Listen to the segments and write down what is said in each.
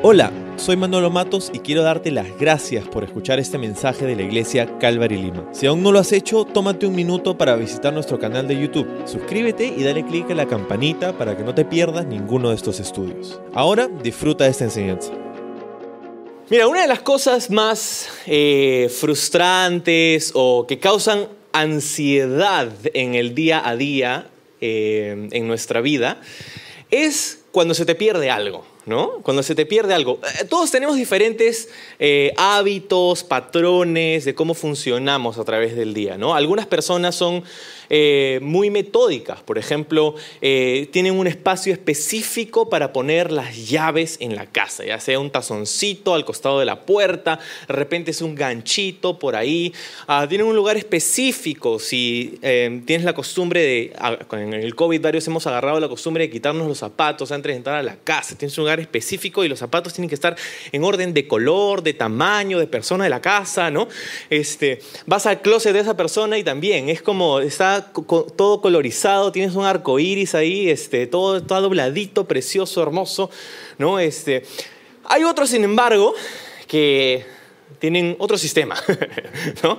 Hola, soy Manolo Matos y quiero darte las gracias por escuchar este mensaje de la iglesia Calvary Lima. Si aún no lo has hecho, tómate un minuto para visitar nuestro canal de YouTube. Suscríbete y dale clic a la campanita para que no te pierdas ninguno de estos estudios. Ahora disfruta de esta enseñanza. Mira, una de las cosas más eh, frustrantes o que causan ansiedad en el día a día eh, en nuestra vida es cuando se te pierde algo. ¿No? Cuando se te pierde algo. Eh, todos tenemos diferentes eh, hábitos, patrones de cómo funcionamos a través del día, ¿no? Algunas personas son eh, muy metódicas, por ejemplo, tienen un espacio específico para poner las llaves en la casa, ya sea un tazoncito al costado de la puerta, de repente es un ganchito por ahí, ah, tienen un lugar específico, si tienes la costumbre de, ah, en el COVID varios hemos agarrado la costumbre de quitarnos los zapatos antes de entrar a la casa, tienes un lugar específico y los zapatos tienen que estar en orden de color, de tamaño, de persona de la casa, ¿no? Este, vas al closet de esa persona y también es como está todo colorizado, tienes un arco iris ahí, este, todo, todo dobladito, precioso, hermoso, ¿no? Este, hay otros, sin embargo, que tienen otro sistema, ¿no?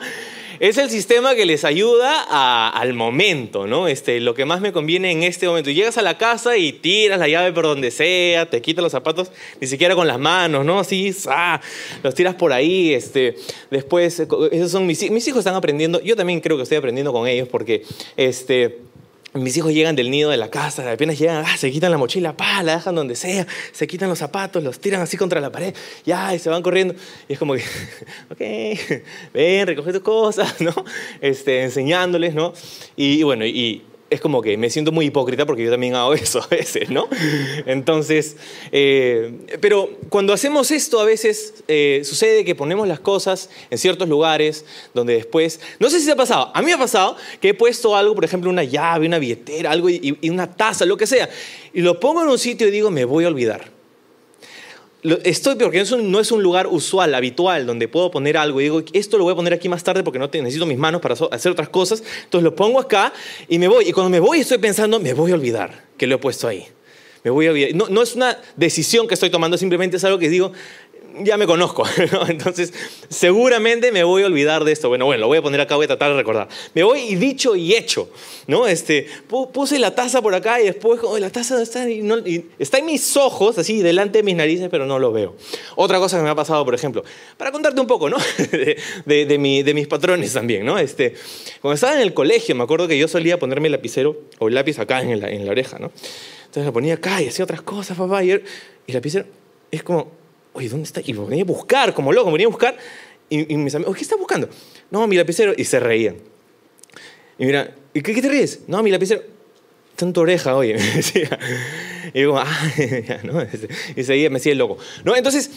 Es el sistema que les ayuda al momento, ¿no? Este, lo que más me conviene en este momento. Llegas a la casa y tiras la llave por donde sea, te quitas los zapatos, ni siquiera con las manos, ¿no? Así, ¡ah! los tiras por ahí. Este, después, esos son mis, mis hijos están aprendiendo. Yo también creo que estoy aprendiendo con ellos porque, este, mis hijos llegan del nido de la casa, apenas llegan, ah, se quitan la mochila, pa, la dejan donde sea, se quitan los zapatos, los tiran así contra la pared, ya, y se van corriendo. Y es como que, ok, ven, recoge tus cosas, ¿no? Este, enseñándoles, ¿no? Y, bueno, y, es como que me siento muy hipócrita porque yo también hago eso a veces, ¿no? Entonces, eh, pero cuando hacemos esto a veces eh, sucede que ponemos las cosas en ciertos lugares donde después, no sé si se ha pasado, a mí me ha pasado que he puesto algo, por ejemplo, una llave, una billetera, algo y una taza, lo que sea, y lo pongo en un sitio y digo, me voy a olvidar. Estoy porque no es un lugar usual, habitual, donde puedo poner algo y digo, esto lo voy a poner aquí más tarde porque no necesito mis manos para hacer otras cosas. Entonces lo pongo acá y me voy. Y cuando me voy estoy pensando, me voy a olvidar que lo he puesto ahí. Me voy a olvidar. No es una decisión que estoy tomando, simplemente es algo que digo, ya me conozco, entonces seguramente me voy a olvidar de esto. Bueno, bueno, lo voy a poner acá, voy a tratar de recordar. Me voy y dicho y hecho, ¿no? Este, puse la taza por acá y después, oh, la taza está, está en mis ojos, así, delante de mis narices, pero no lo veo. Otra cosa que me ha pasado, por ejemplo, para contarte un poco, ¿no? De, de, mi, de mis patrones también, ¿no? Este, cuando estaba en el colegio, me acuerdo que yo solía ponerme el lapicero o el lápiz acá en la, en la oreja, ¿no? Entonces lo ponía acá y hacía otras cosas, papá, y, el lapicero es como oye, ¿dónde está? Y venía a buscar, como loco, venía a buscar. Y, mis amigos, ¿qué estás buscando? No, mi lapicero. Y se reían. Y mira, ¿y qué, te ríes? No, mi lapicero. Tu oreja, oye. Y digo, ah, ¿no? Y seguía, me el loco. ¿No? Entonces,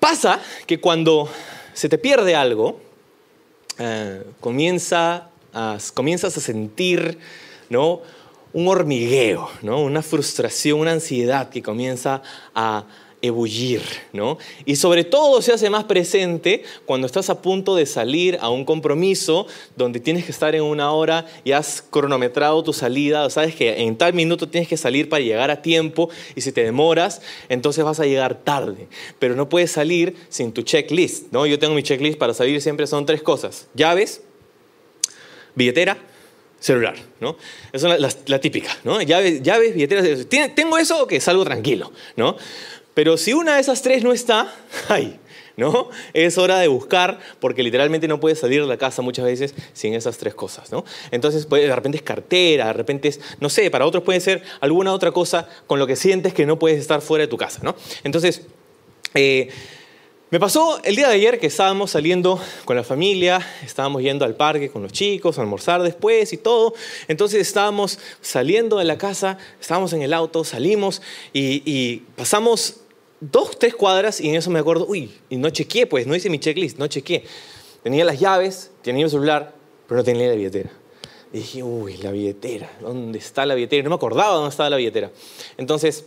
pasa que cuando se te pierde algo, eh, comienza a, comienzas a sentir, ¿no? Un hormigueo, ¿no? Una frustración, una ansiedad que comienza a ebullir, ¿no? Y sobre todo se hace más presente cuando estás a punto de salir a un compromiso donde tienes que estar en una hora y has cronometrado tu salida, sabes que en tal minuto tienes que salir para llegar a tiempo y si te demoras, entonces vas a llegar tarde, pero no puedes salir sin tu checklist, ¿no? Yo tengo mi checklist para salir siempre son tres cosas, llaves, billetera, celular, ¿no? Esa es la, típica, ¿no? Llaves, llaves billetera, tengo eso o que salgo tranquilo, ¿no? Pero si una de esas tres no está, ¡ay! ¿no? Es hora de buscar, porque literalmente no puedes salir de la casa muchas veces sin esas tres cosas, ¿no? Entonces, de repente es cartera, de repente es, no sé, para otros puede ser alguna otra cosa con lo que sientes que no puedes estar fuera de tu casa, ¿no? Entonces, eh, me pasó el día de ayer que estábamos saliendo con la familia, estábamos yendo al parque con los chicos, a almorzar después y todo. Entonces estábamos saliendo de la casa, estábamos en el auto, salimos y pasamos dos, tres cuadras y en eso me acuerdo, uy, y no chequeé, pues, no hice mi checklist, no chequeé. Tenía las llaves, tenía el celular, pero no tenía la billetera. Dije, uy, la billetera, ¿dónde está la billetera? No me acordaba dónde estaba la billetera. Entonces,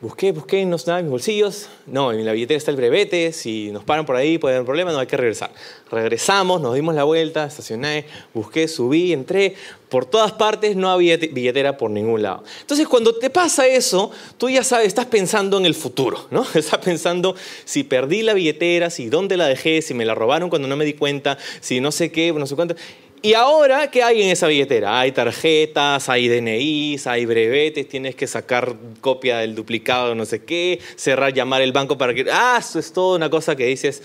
Busqué, busqué, no nada en mis bolsillos. No, en la billetera está el brevete. Si nos paran por ahí, puede haber un problema, no hay que regresar. Regresamos, nos dimos la vuelta, estacioné, busqué, subí, entré. Por todas partes no había billetera por ningún lado. Entonces, cuando te pasa eso, tú ya sabes, estás pensando en el futuro, ¿no? Estás pensando si perdí la billetera, si dónde la dejé, si me la robaron cuando no me di cuenta, si no sé qué, no sé cuánto. Y ahora, ¿qué hay en esa billetera? Hay tarjetas, hay DNIs, hay brevetes, tienes que sacar copia del duplicado, no sé qué, cerrar, llamar el banco para que... Ah, eso es toda una cosa que dices...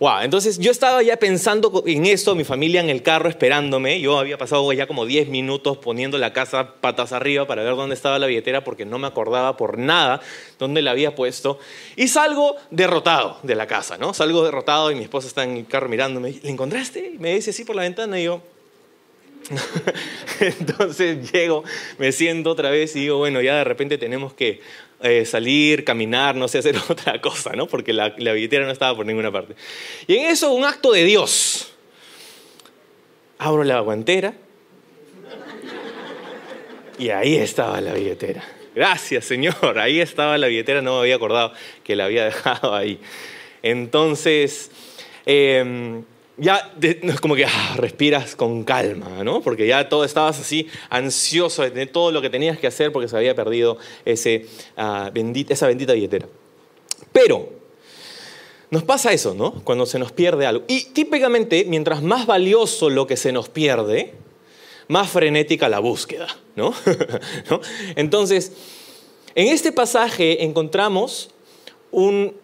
Wow, entonces yo estaba ya pensando en eso, mi familia en el carro esperándome. Yo había pasado ya como 10 minutos poniendo la casa patas arriba para ver dónde estaba la billetera porque no me acordaba por nada dónde la había puesto. Y salgo derrotado de la casa, ¿no? Salgo derrotado y mi esposa está en el carro mirándome. ¿Le encontraste? Me dice así por la ventana y yo, Entonces llego, me siento otra vez y digo, bueno, ya de repente tenemos que eh, salir, caminar, no sé, hacer otra cosa, ¿no? Porque la, billetera no estaba por ninguna parte. Y en eso un acto de Dios. Abro la guantera y ahí estaba la billetera. Gracias, Señor. Ahí estaba la billetera, no me había acordado que la había dejado ahí. Entonces, eh, ya es como que ah, respiras con calma, ¿no? Porque ya todo estabas así ansioso de tener todo lo que tenías que hacer porque se había perdido ese, ah, esa bendita billetera. Pero nos pasa eso, ¿no? Cuando se nos pierde algo. Y típicamente, mientras más valioso lo que se nos pierde, más frenética la búsqueda. ¿no? Entonces, en este pasaje encontramos un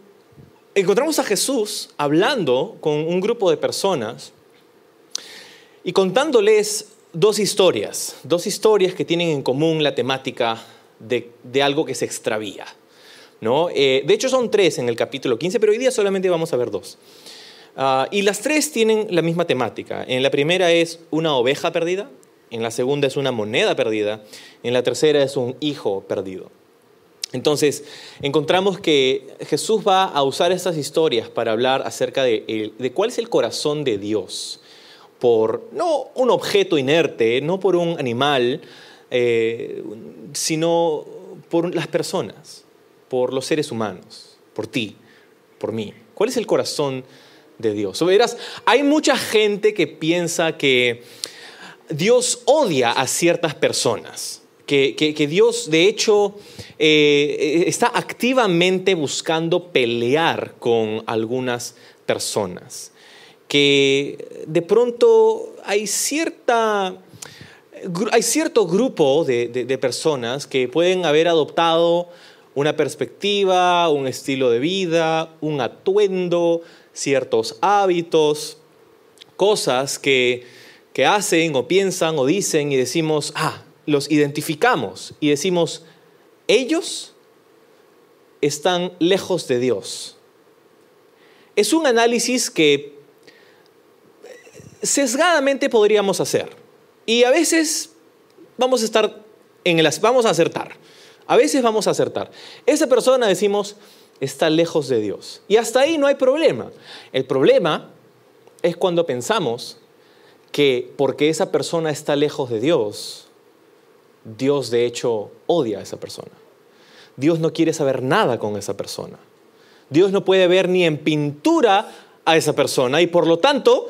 encontramos a Jesús hablando con un grupo de personas y contándoles dos historias, dos historias que tienen en común la temática de, algo que se extravía. ¿no? Eh, de hecho son tres en el capítulo 15, pero hoy día solamente vamos a ver dos. Ah, y las tres tienen la misma temática. En la primera es una oveja perdida, en la segunda es una moneda perdida, en la tercera es un hijo perdido. Entonces, encontramos que Jesús va a usar estas historias para hablar acerca de, cuál es el corazón de Dios por no un objeto inerte, no por un animal, eh, sino por las personas, por los seres humanos, por ti, por mí. ¿Cuál es el corazón de Dios? O verás, hay mucha gente que piensa que Dios odia a ciertas personas que, Dios de hecho eh, está activamente buscando pelear con algunas personas, que de pronto hay, cierta, hay cierto grupo de, personas que pueden haber adoptado una perspectiva, un estilo de vida, un atuendo, ciertos hábitos, cosas que, que hacen o piensan o dicen y decimos, ah, los identificamos y decimos, ellos están lejos de Dios. Es un análisis que sesgadamente podríamos hacer. Y a veces vamos a estar en el vamos a acertar. A veces vamos a acertar. Esa persona decimos está lejos de Dios. Y hasta ahí no hay problema. El problema es cuando pensamos que porque esa persona está lejos de Dios, Dios de hecho odia a esa persona. Dios no quiere saber nada con esa persona. Dios no puede ver ni en pintura a esa persona y por lo tanto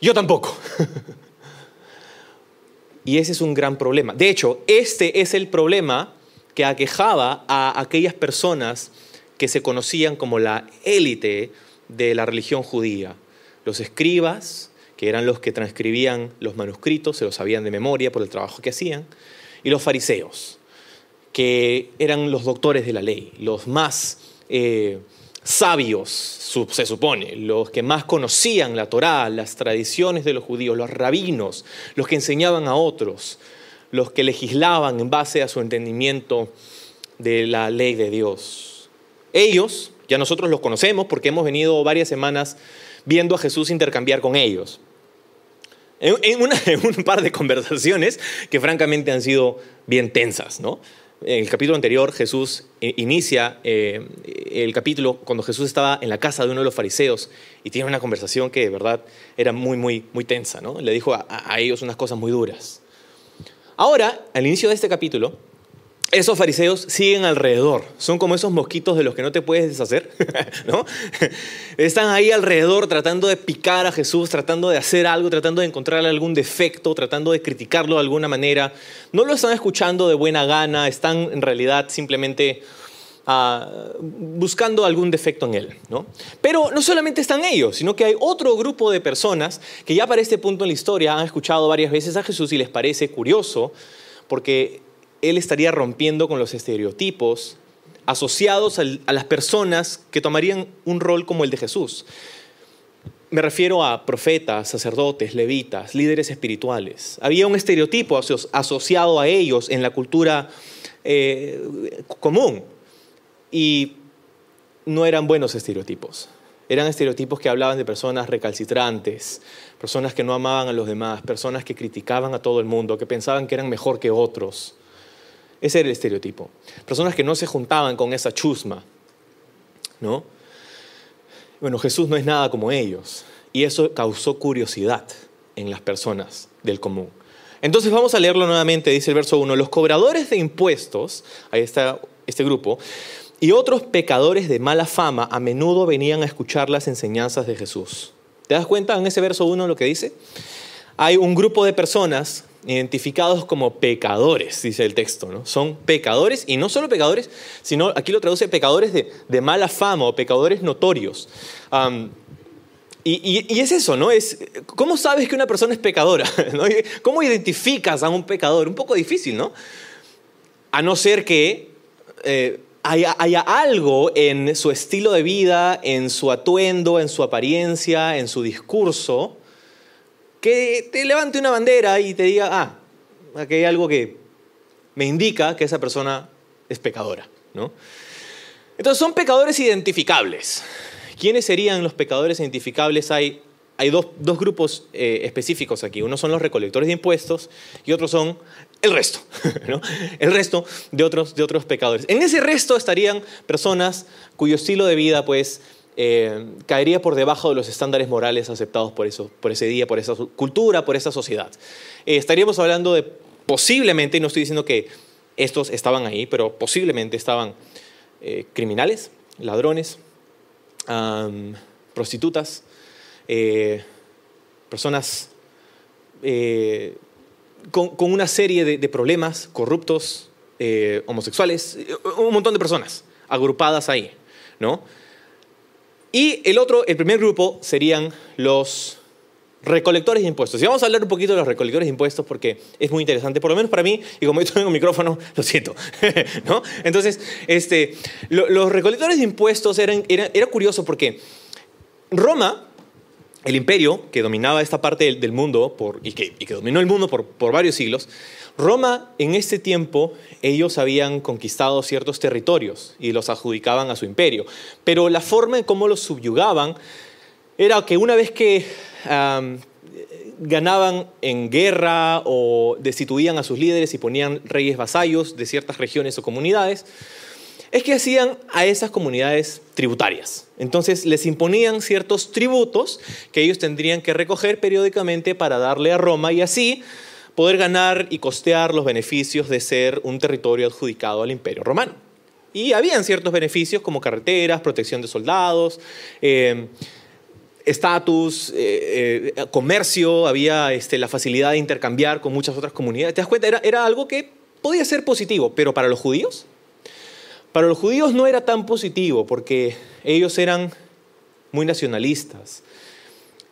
yo tampoco. y ese es un gran problema. De hecho, este es el problema que aquejaba a aquellas personas que se conocían como la élite de la religión judía. Los escribas, que eran los que transcribían los manuscritos, se los sabían de memoria por el trabajo que hacían y los fariseos, que eran los doctores de la ley, los más eh, sabios, se supone, los que más conocían la Torá, las tradiciones de los judíos, los rabinos, los que enseñaban a otros, los que legislaban en base a su entendimiento de la ley de Dios. Ellos, ya nosotros los conocemos porque hemos venido varias semanas viendo a Jesús intercambiar con ellos. En, un par de conversaciones que francamente han sido bien tensas, ¿no? En el capítulo anterior Jesús inicia eh, el capítulo cuando Jesús estaba en la casa de uno de los fariseos y tiene una conversación que de verdad era muy, muy, muy tensa, ¿no? Le dijo a, ellos unas cosas muy duras. Ahora, al inicio de este capítulo, esos fariseos siguen alrededor. Son como esos mosquitos de los que no te puedes deshacer, ¿no? Están ahí alrededor tratando de picar a Jesús, tratando de hacer algo, tratando de encontrarle algún defecto, tratando de criticarlo de alguna manera. No lo están escuchando de buena gana, están en realidad simplemente ah, buscando algún defecto en él, ¿no? Pero no solamente están ellos, sino que hay otro grupo de personas que ya para este punto en la historia han escuchado varias veces a Jesús y les parece curioso porque él estaría rompiendo con los estereotipos asociados a las personas que tomarían un rol como el de Jesús. Me refiero a profetas, sacerdotes, levitas, líderes espirituales. Había un estereotipo asociado a ellos en la cultura eh, común y no eran buenos estereotipos. Eran estereotipos que hablaban de personas recalcitrantes, personas que no amaban a los demás, personas que criticaban a todo el mundo, que pensaban que eran mejor que otros. Ese era el estereotipo. Personas que no se juntaban con esa chusma, ¿no? Bueno, Jesús no es nada como ellos. Y eso causó curiosidad en las personas del común. Entonces vamos a leerlo nuevamente, dice el verso 1, los cobradores de impuestos, ahí está este grupo, y otros pecadores de mala fama a menudo venían a escuchar las enseñanzas de Jesús. ¿Te das cuenta en ese verso 1 lo que dice? Hay un grupo de personas identificados como pecadores, dice el texto, ¿no? Son pecadores, y no solo pecadores, sino aquí lo traduce pecadores de, mala fama o pecadores notorios. y, es eso, ¿no? Es, ¿Cómo sabes que una persona es pecadora? ¿Cómo identificas a un pecador? Un poco difícil, ¿no? A no ser que eh, haya, haya algo en su estilo de vida, en su atuendo, en su apariencia, en su discurso, que te levante una bandera y te diga, ah, aquí hay algo que me indica que esa persona es pecadora. ¿no? Entonces son pecadores identificables. ¿Quiénes serían los pecadores identificables? Hay, hay dos, grupos eh, específicos aquí. Uno son los recolectores de impuestos y otros son el resto, el resto de otros, de otros pecadores. En ese resto estarían personas cuyo estilo de vida pues eh, caería por debajo de los estándares morales aceptados por, eso, por ese día, por esa cultura, por esa sociedad. Eh, estaríamos hablando de posiblemente, y no estoy diciendo que estos estaban ahí, pero posiblemente estaban eh, criminales, ladrones, prostitutas, personas con, una serie de, de problemas, corruptos, homosexuales, un montón de personas agrupadas ahí, ¿no? Y el otro, el primer grupo serían los recolectores de impuestos. Y vamos a hablar un poquito de los recolectores de impuestos porque es muy interesante, por lo menos para mí, y como yo tengo un micrófono, lo siento. ¿no? Entonces, este, los recolectores de impuestos eran, era, curioso porque Roma, el imperio que dominaba esta parte del, mundo por, y, que, y, que, dominó el mundo por, por varios siglos, Roma en este tiempo ellos habían conquistado ciertos territorios y los adjudicaban a su imperio, pero la forma en cómo los subyugaban era que una vez que ganaban en guerra o destituían a sus líderes y ponían reyes vasallos de ciertas regiones o comunidades, es que hacían a esas comunidades tributarias. Entonces les imponían ciertos tributos que ellos tendrían que recoger periódicamente para darle a Roma y así poder ganar y costear los beneficios de ser un territorio adjudicado al imperio romano. Y habían ciertos beneficios como carreteras, protección de soldados, eh, estatus, eh, eh, comercio, había este, la facilidad de intercambiar con muchas otras comunidades. ¿Te das cuenta? Era, era algo que podía ser positivo, pero para los judíos, para los judíos no era tan positivo porque ellos eran muy nacionalistas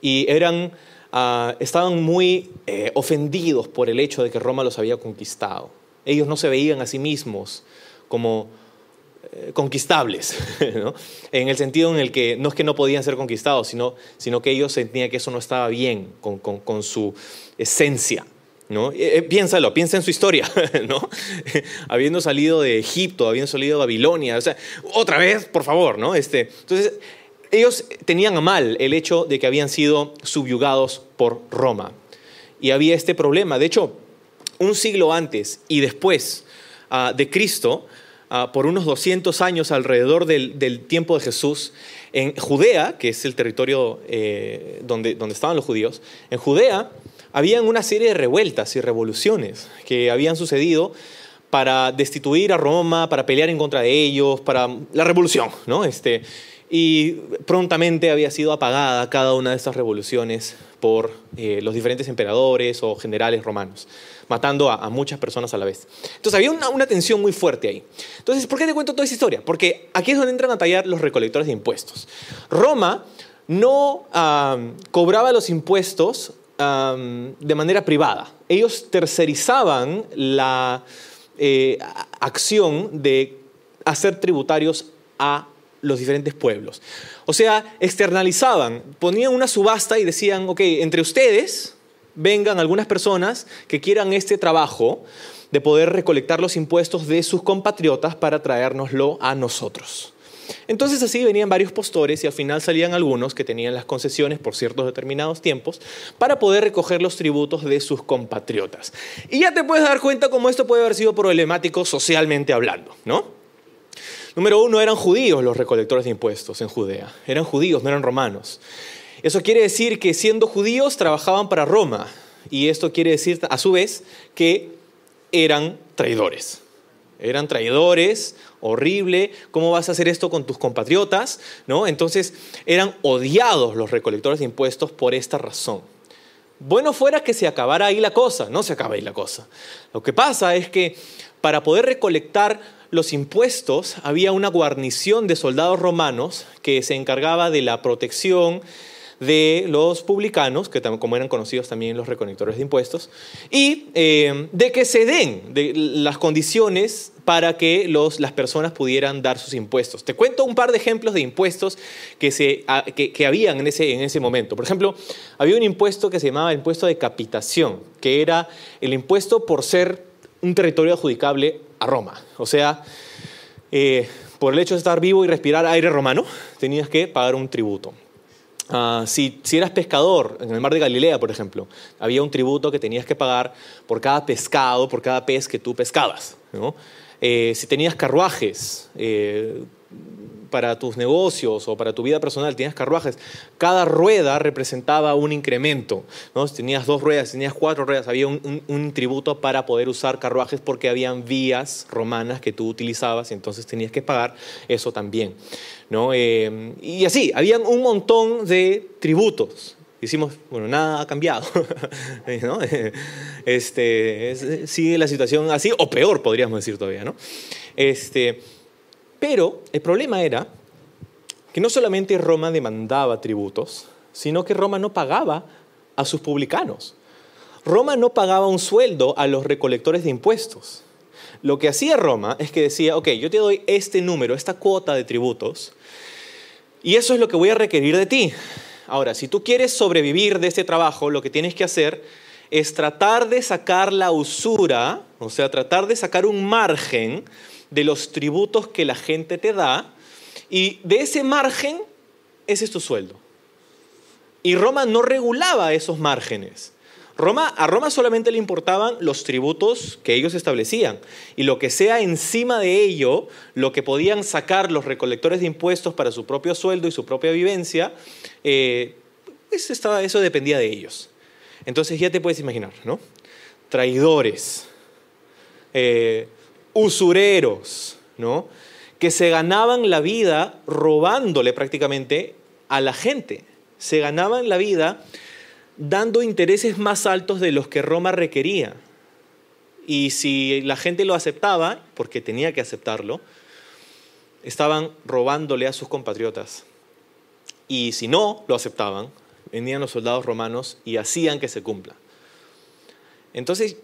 y eran Ah, estaban muy eh, ofendidos por el hecho de que Roma los había conquistado. Ellos no se veían a sí mismos como eh, conquistables, en el sentido en el que no es que no podían ser conquistados, sino, sino que ellos sentían que eso no estaba bien con, con, su esencia. ¿no? Eh, piénsalo, piensa en su historia, ¿no? habiendo salido de Egipto, habiendo salido de Babilonia, o sea, otra vez, por favor, ¿no? Este, entonces, ellos tenían a mal el hecho de que habían sido subyugados por Roma. Y había este problema. De hecho, un siglo antes y después ah, de Cristo, ah, por unos 200 años alrededor del, tiempo de Jesús, en Judea, que es el territorio eh, donde, donde estaban los judíos, en Judea habían una serie de revueltas y revoluciones que habían sucedido para destituir a Roma, para pelear en contra de ellos, para la revolución, ¿no? Este, y prontamente había sido apagada cada una de estas revoluciones por eh, los diferentes emperadores o generales romanos, matando a, muchas personas a la vez. Entonces había una, tensión muy fuerte ahí. Entonces, ¿por qué te cuento toda esa historia? Porque aquí es donde entran a tallar los recolectores de impuestos. Roma no cobraba los impuestos de manera privada. Ellos tercerizaban la eh, acción de hacer tributarios a los diferentes pueblos. O sea, externalizaban, ponían una subasta y decían, ok, entre ustedes vengan algunas personas que quieran este trabajo de poder recolectar los impuestos de sus compatriotas para traérnoslo a nosotros. Entonces así venían varios postores y al final salían algunos que tenían las concesiones por ciertos determinados tiempos para poder recoger los tributos de sus compatriotas. Y ya te puedes dar cuenta cómo esto puede haber sido problemático socialmente hablando, ¿no? Número uno, eran judíos los recolectores de impuestos en Judea. Eran judíos, no eran romanos. Eso quiere decir que siendo judíos trabajaban para Roma. Y esto quiere decir a su vez que eran traidores. Eran traidores, horrible, ¿cómo vas a hacer esto con tus compatriotas? ¿No? Entonces eran odiados los recolectores de impuestos por esta razón. Bueno fuera que se acabara ahí la cosa, no se acaba ahí la cosa. Lo que pasa es que para poder recolectar los impuestos había una guarnición de soldados romanos que se encargaba de la protección de los publicanos, que como eran conocidos también los reconectores de impuestos, y eh, de que se den de las condiciones para que las personas pudieran dar sus impuestos. Te cuento un par de ejemplos de impuestos que, se, que, que habían en ese, en ese momento. Por ejemplo, había un impuesto que se llamaba impuesto de capitación, que era el impuesto por ser un territorio adjudicable a Roma. O sea, eh, por el hecho de estar vivo y respirar aire romano, tenías que pagar un tributo. Ah, si, si, eras pescador en el mar de Galilea, por ejemplo, había un tributo que tenías que pagar por cada pescado, por cada pez que tú pescabas. Eh, si tenías carruajes, eh, para tus negocios o para tu vida personal, tenías carruajes, cada rueda representaba un incremento. ¿no? Si tenías dos ruedas, si tenías cuatro ruedas, había un, tributo para poder usar carruajes porque habían vías romanas que tú utilizabas y entonces tenías que pagar eso también. ¿no? Eh, y así, habían un montón de tributos. Hicimos, bueno, nada ha cambiado. ¿no? este, sigue la situación así, o peor, podríamos decir todavía. ¿no? Este, pero el problema era que no solamente Roma demandaba tributos, sino que Roma no pagaba a sus publicanos. Roma no pagaba un sueldo a los recolectores de impuestos. Lo que hacía Roma es que decía, ok, yo te doy este número, esta cuota de tributos, y eso es lo que voy a requerir de ti. Ahora, si tú quieres sobrevivir de este trabajo, lo que tienes que hacer es tratar de sacar la usura, o sea, tratar de sacar un margen de los tributos que la gente te da y de ese margen, ese es tu sueldo. Y Roma no regulaba esos márgenes. Roma, a Roma solamente le importaban los tributos que ellos establecían y lo que sea encima de ello, lo que podían sacar los recolectores de impuestos para su propio sueldo y su propia vivencia, eh, eso, estaba, eso dependía de ellos. Entonces ya te puedes imaginar, ¿no? Traidores, eh, usureros, ¿no? que se ganaban la vida robándole prácticamente a la gente. Se ganaban la vida dando intereses más altos de los que Roma requería. Y si la gente lo aceptaba, porque tenía que aceptarlo, estaban robándole a sus compatriotas. Y si no lo aceptaban, venían los soldados romanos y hacían que se cumpla. Entonces,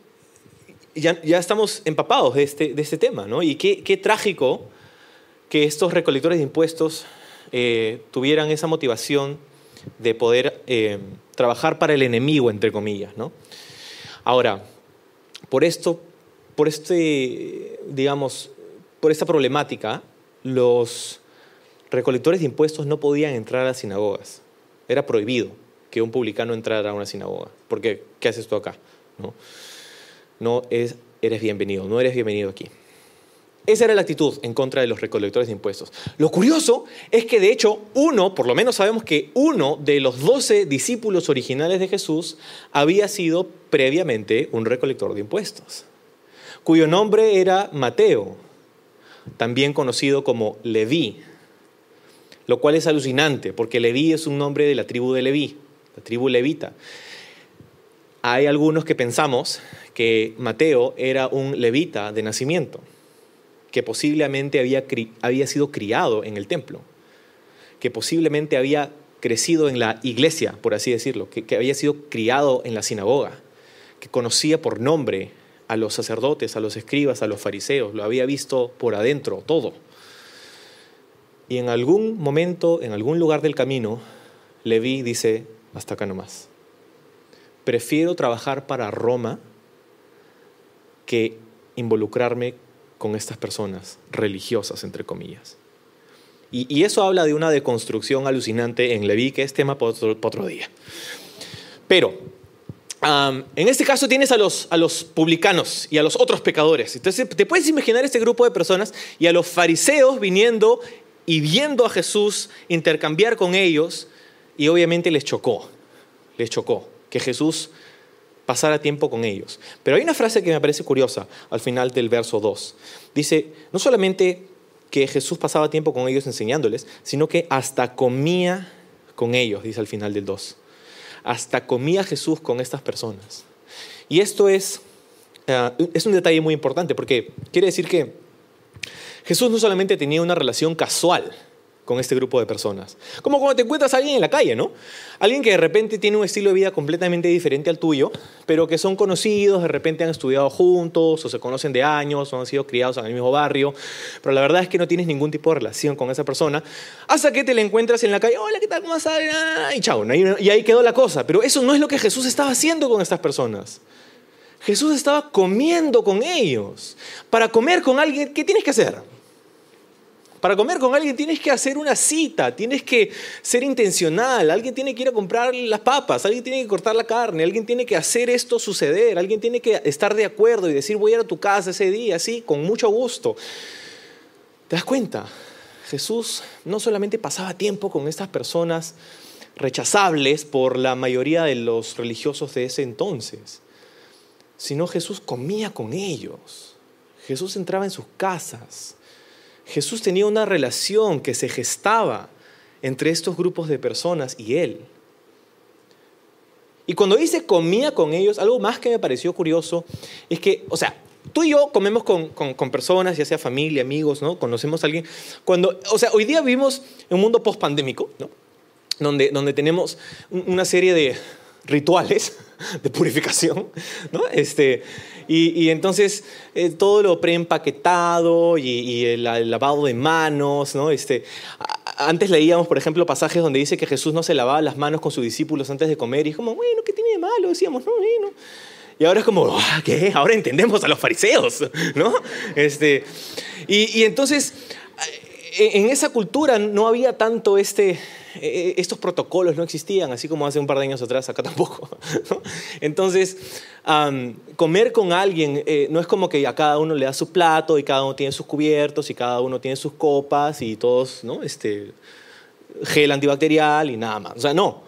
ya, estamos empapados de este, de este tema, ¿no? Y qué, qué, trágico que estos recolectores de impuestos eh, tuvieran esa motivación de poder eh, trabajar para el enemigo, entre comillas, ¿no? Ahora, por esto, por este, digamos, por esta problemática, los recolectores de impuestos no podían entrar a las sinagogas. Era prohibido que un publicano entrara a una sinagoga. Porque, ¿qué haces tú acá? ¿No? No es, eres bienvenido, no eres bienvenido aquí. Esa era la actitud en contra de los recolectores de impuestos. Lo curioso es que de hecho uno, por lo menos sabemos que uno de los doce discípulos originales de Jesús había sido previamente un recolector de impuestos. cuyo nombre era Mateo, también conocido como Leví, lo cual es alucinante, porque Leví es un nombre de la tribu de Leví, la tribu levita. Hay algunos que pensamos que Mateo era un levita de nacimiento, que posiblemente había, había sido criado en el templo, que posiblemente había crecido en la iglesia, por así decirlo, que, había sido criado en la sinagoga, que conocía por nombre a los sacerdotes, a los escribas, a los fariseos, lo había visto por adentro, todo. Y en algún momento, en algún lugar del camino, Leví dice, hasta acá nomás. Prefiero trabajar para Roma que involucrarme con estas personas religiosas, entre comillas. Y, eso habla de una deconstrucción alucinante en Leví, que es tema para otro, día. Pero en este caso tienes a los, a los publicanos y a los otros pecadores. Entonces te puedes imaginar este grupo de personas y a los fariseos viniendo y viendo a Jesús intercambiar con ellos y obviamente les chocó, les chocó que Jesús pasara tiempo con ellos. Pero hay una frase que me parece curiosa al final del verso 2. Dice, no solamente que Jesús pasaba tiempo con ellos enseñándoles, sino que hasta comía con ellos, dice al final del 2. Hasta comía Jesús con estas personas. Y esto es, eh, es un detalle muy importante porque quiere decir que Jesús no solamente tenía una relación casual con este grupo de personas. Como cuando te encuentras a alguien en la calle, ¿no? Alguien que de repente tiene un estilo de vida completamente diferente al tuyo, pero que son conocidos, de repente han estudiado juntos, o se conocen de años, o han sido criados en el mismo barrio, pero la verdad es que no tienes ningún tipo de relación con esa persona, hasta que te la encuentras en la calle, hola, ¿qué tal? ¿Cómo estás? Y chao, y ahí quedó la cosa. Pero eso no es lo que Jesús estaba haciendo con estas personas. Jesús estaba comiendo con ellos. Para comer con alguien, ¿qué tienes que hacer? Para comer con alguien tienes que hacer una cita, tienes que ser intencional, alguien tiene que ir a comprar las papas, alguien tiene que cortar la carne, alguien tiene que hacer esto suceder, alguien tiene que estar de acuerdo y decir voy a ir a tu casa ese día, sí, con mucho gusto. ¿Te das cuenta? Jesús no solamente pasaba tiempo con estas personas rechazables por la mayoría de los religiosos de ese entonces, sino Jesús comía con ellos. Jesús entraba en sus casas. Jesús tenía una relación que se gestaba entre estos grupos de personas y él. Y cuando dice comía con ellos, algo más que me pareció curioso es que, o sea, tú y yo comemos con, personas, ya sea familia, amigos, ¿no? Conocemos a alguien. Cuando, o sea, hoy día vivimos en un mundo post-pandémico, ¿no? Donde, donde tenemos una serie de rituales de purificación, ¿no? Este, y, entonces eh, todo lo preempaquetado y, el, lavado de manos, ¿no? Este, antes leíamos, por ejemplo, pasajes donde dice que Jesús no se lavaba las manos con sus discípulos antes de comer y es como, bueno, ¿qué tiene de malo? Decíamos, no, bueno. Y ahora es como, ah, ¿qué? Ahora entendemos a los fariseos, ¿no? Este, y, y entonces, eh, en esa cultura no había tanto este, eh, estos protocolos no existían, así como hace un par de años atrás, acá tampoco. Entonces, comer con alguien eh, no es como que a cada uno le da su plato y cada uno tiene sus cubiertos y cada uno tiene sus copas y todos, ¿no? Este, gel antibacterial y nada más. O sea, no.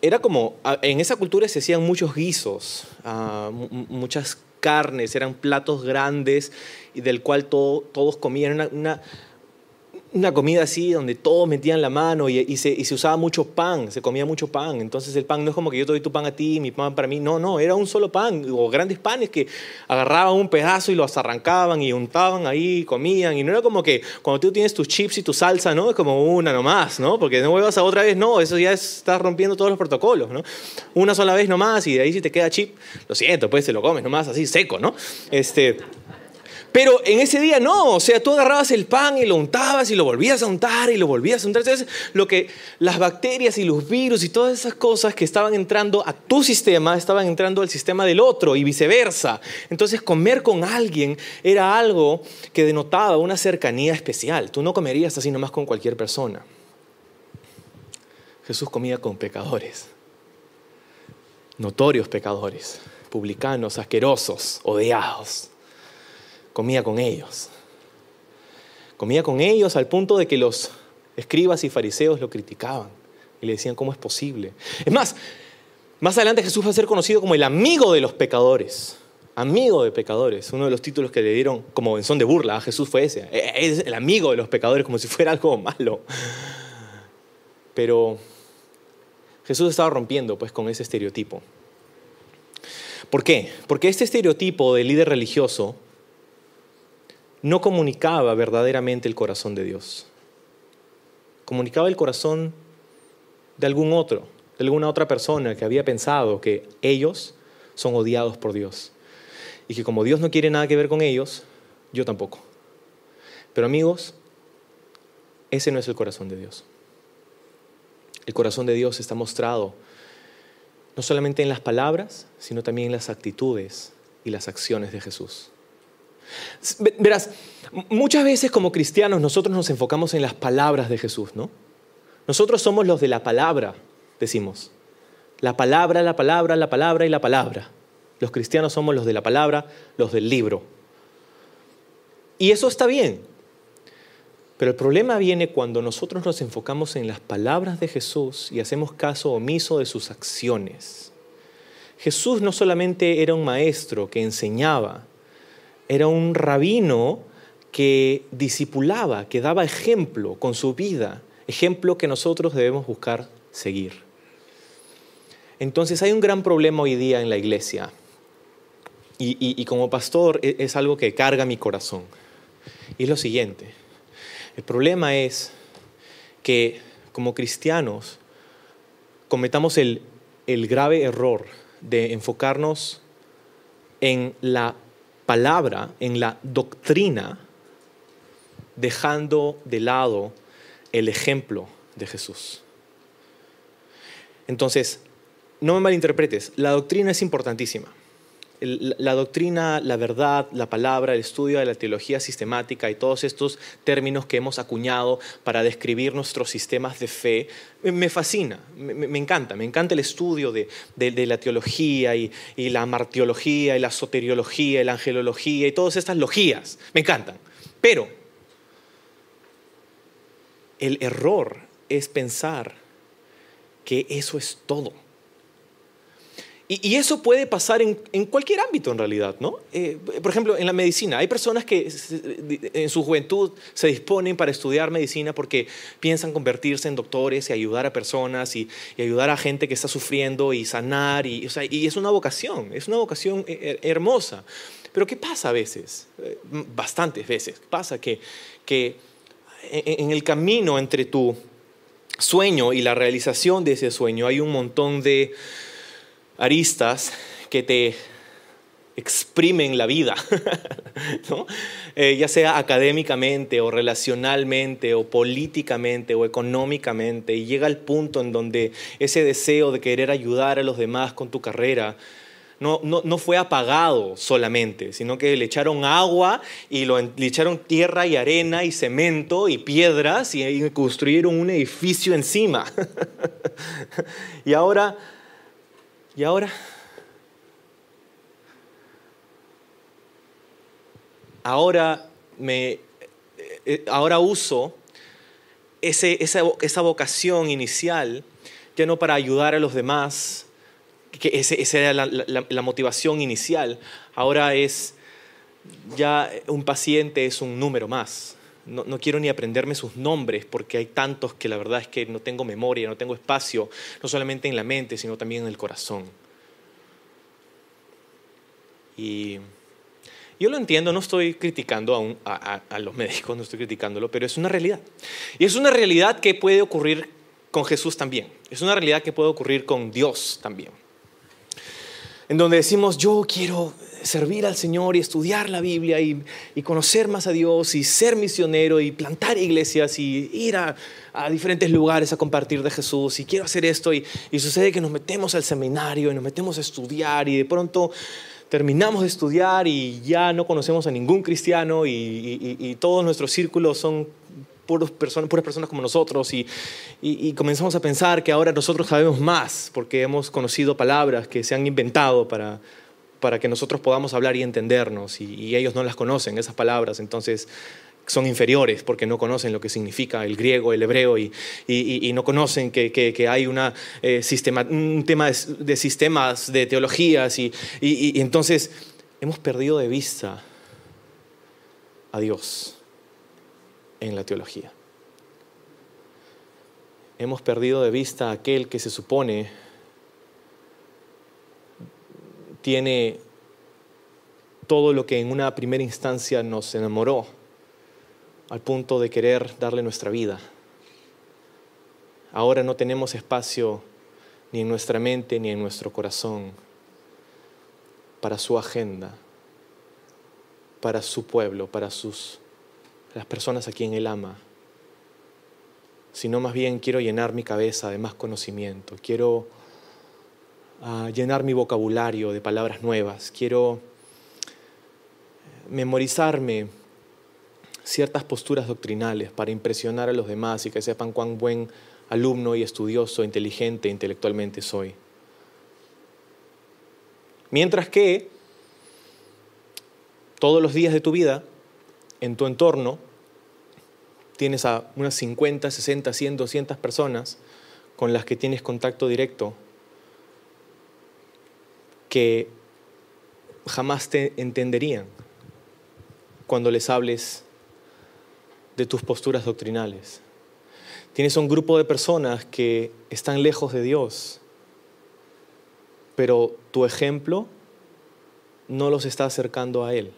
Era como, en esa cultura se hacían muchos guisos, ah, muchas carnes, eran platos grandes y del cual todos comían. una una comida así donde todos metían la mano y, se, y, se, usaba mucho pan, se comía mucho pan. Entonces el pan no es como que yo te doy tu pan a ti, mi pan para mí. No, no, era un solo pan o grandes panes que agarraban un pedazo y los arrancaban y untaban ahí, comían. Y no era como que cuando tú tienes tus chips y tu salsa, ¿no? Es como una nomás, ¿no? Porque no vuelvas a otra vez, no, eso ya estás rompiendo todos los protocolos, ¿no? Una sola vez nomás y de ahí si te queda chip, lo siento, pues te lo comes nomás así seco, ¿no? Este... Pero en ese día no, o sea, tú agarrabas el pan y lo untabas y lo volvías a untar y lo volvías a untar. Entonces, lo que las bacterias y los virus y todas esas cosas que estaban entrando a tu sistema estaban entrando al sistema del otro y viceversa. Entonces, comer con alguien era algo que denotaba una cercanía especial. Tú no comerías así nomás con cualquier persona. Jesús comía con pecadores, notorios pecadores, publicanos, asquerosos, odiados comía con ellos. Comía con ellos al punto de que los escribas y fariseos lo criticaban y le decían, ¿cómo es posible? Es más, más adelante Jesús va a ser conocido como el amigo de los pecadores. amigo de pecadores. Uno de los títulos que le dieron como en son de burla a Jesús fue ese. E, es el amigo de los pecadores como si fuera algo malo. Pero Jesús estaba rompiendo pues con ese estereotipo. ¿Por qué? Porque este estereotipo de líder religioso no comunicaba verdaderamente el corazón de Dios. Comunicaba el corazón de algún otro, de alguna otra persona que había pensado que ellos son odiados por Dios. Y que como Dios no quiere nada que ver con ellos, yo tampoco. Pero amigos, ese no es el corazón de Dios. El corazón de Dios está mostrado no solamente en las palabras, sino también en las actitudes y las acciones de Jesús. Verás, muchas veces como cristianos nosotros nos enfocamos en las palabras de Jesús, ¿no? Nosotros somos los de la palabra, decimos. La palabra, la palabra, la palabra y la palabra. Los cristianos somos los de la palabra, los del libro. Y eso está bien. Pero el problema viene cuando nosotros nos enfocamos en las palabras de Jesús y hacemos caso omiso de sus acciones. Jesús no solamente era un maestro que enseñaba, era un rabino que discipulaba, que daba ejemplo con su vida, ejemplo que nosotros debemos buscar seguir. Entonces hay un gran problema hoy día en la iglesia y, como pastor e, es algo que carga mi corazón. Y es lo siguiente, el problema es que como cristianos cometamos el grave error de enfocarnos en la palabra, en la doctrina, dejando de lado el ejemplo de Jesús. Entonces, no me malinterpretes, la doctrina es importantísima la doctrina, la verdad, la palabra, el estudio de la teología sistemática y todos estos términos que hemos acuñado para describir nuestros sistemas de fe, me fascina, me, encanta, me encanta el estudio de, la teología y, la martiología y la soteriología y la angelología y todas estas logías, me encantan. Pero el error es pensar que eso es todo y, eso puede pasar en, cualquier ámbito en realidad, ¿no? Eh, por ejemplo, en la medicina. Hay personas que en su juventud se disponen para estudiar medicina porque piensan convertirse en doctores y ayudar a personas y, ayudar a gente que está sufriendo y sanar. Y, y es una vocación, es una vocación eh, hermosa. Pero ¿qué pasa a veces? Eh, bastantes veces. Pasa que, que en el camino entre tu sueño y la realización de ese sueño hay un montón de aristas que te exprimen la vida, eh, ya sea académicamente o relacionalmente o políticamente o económicamente, y llega el punto en donde ese deseo de querer ayudar a los demás con tu carrera no, no, fue apagado solamente, sino que le echaron agua y lo, le echaron tierra y arena y cemento y piedras y construyeron un edificio encima. y ahora ¿Y ahora? Ahora, me, eh, eh, ahora uso ese, esa, esa, vocación inicial ya no para ayudar a los demás, que ese, esa era la, motivación inicial, ahora es ya un paciente es un número más. No, no, quiero ni aprenderme sus nombres porque hay tantos que la verdad es que no tengo memoria, no tengo espacio, no solamente en la mente, sino también en el corazón. Y yo lo entiendo, no estoy criticando a, a, los médicos, no estoy criticándolo, pero es una realidad. Y es una realidad que puede ocurrir con Jesús también. Es una realidad que puede ocurrir con Dios también. En donde decimos, yo quiero servir al Señor y estudiar la Biblia y, conocer más a Dios y ser misionero y plantar iglesias y ir a, diferentes lugares a compartir de Jesús y quiero hacer esto y, y sucede que nos metemos al seminario y nos metemos a estudiar y de pronto terminamos de estudiar y ya no conocemos a ningún cristiano y, todos nuestros círculos son puras personas, puras personas como nosotros y, y, comenzamos a pensar que ahora nosotros sabemos más porque hemos conocido palabras que se han inventado para, para que nosotros podamos hablar y entendernos y, ellos no las conocen, esas palabras, entonces son inferiores porque no conocen lo que significa el griego, el hebreo y, y no conocen que, que, hay una, eh, sistema, un tema de, sistemas, de teologías y, entonces hemos perdido de vista a Dios en la teología. Hemos perdido de vista a aquel que se supone tiene todo lo que en una primera instancia nos enamoró, al punto de querer darle nuestra vida. Ahora no tenemos espacio ni en nuestra mente ni en nuestro corazón para su agenda, para su pueblo, para sus las personas a quien él ama, sino más bien quiero llenar mi cabeza de más conocimiento, quiero uh, llenar mi vocabulario de palabras nuevas, quiero memorizarme ciertas posturas doctrinales para impresionar a los demás y que sepan cuán buen alumno y estudioso, inteligente, intelectualmente soy. Mientras que todos los días de tu vida, en tu entorno, tienes a unas 50, 60, 100, 200 personas con las que tienes contacto directo que jamás te entenderían cuando les hables de tus posturas doctrinales. Tienes un grupo de personas que están lejos de Dios, pero tu ejemplo no los está acercando a Él.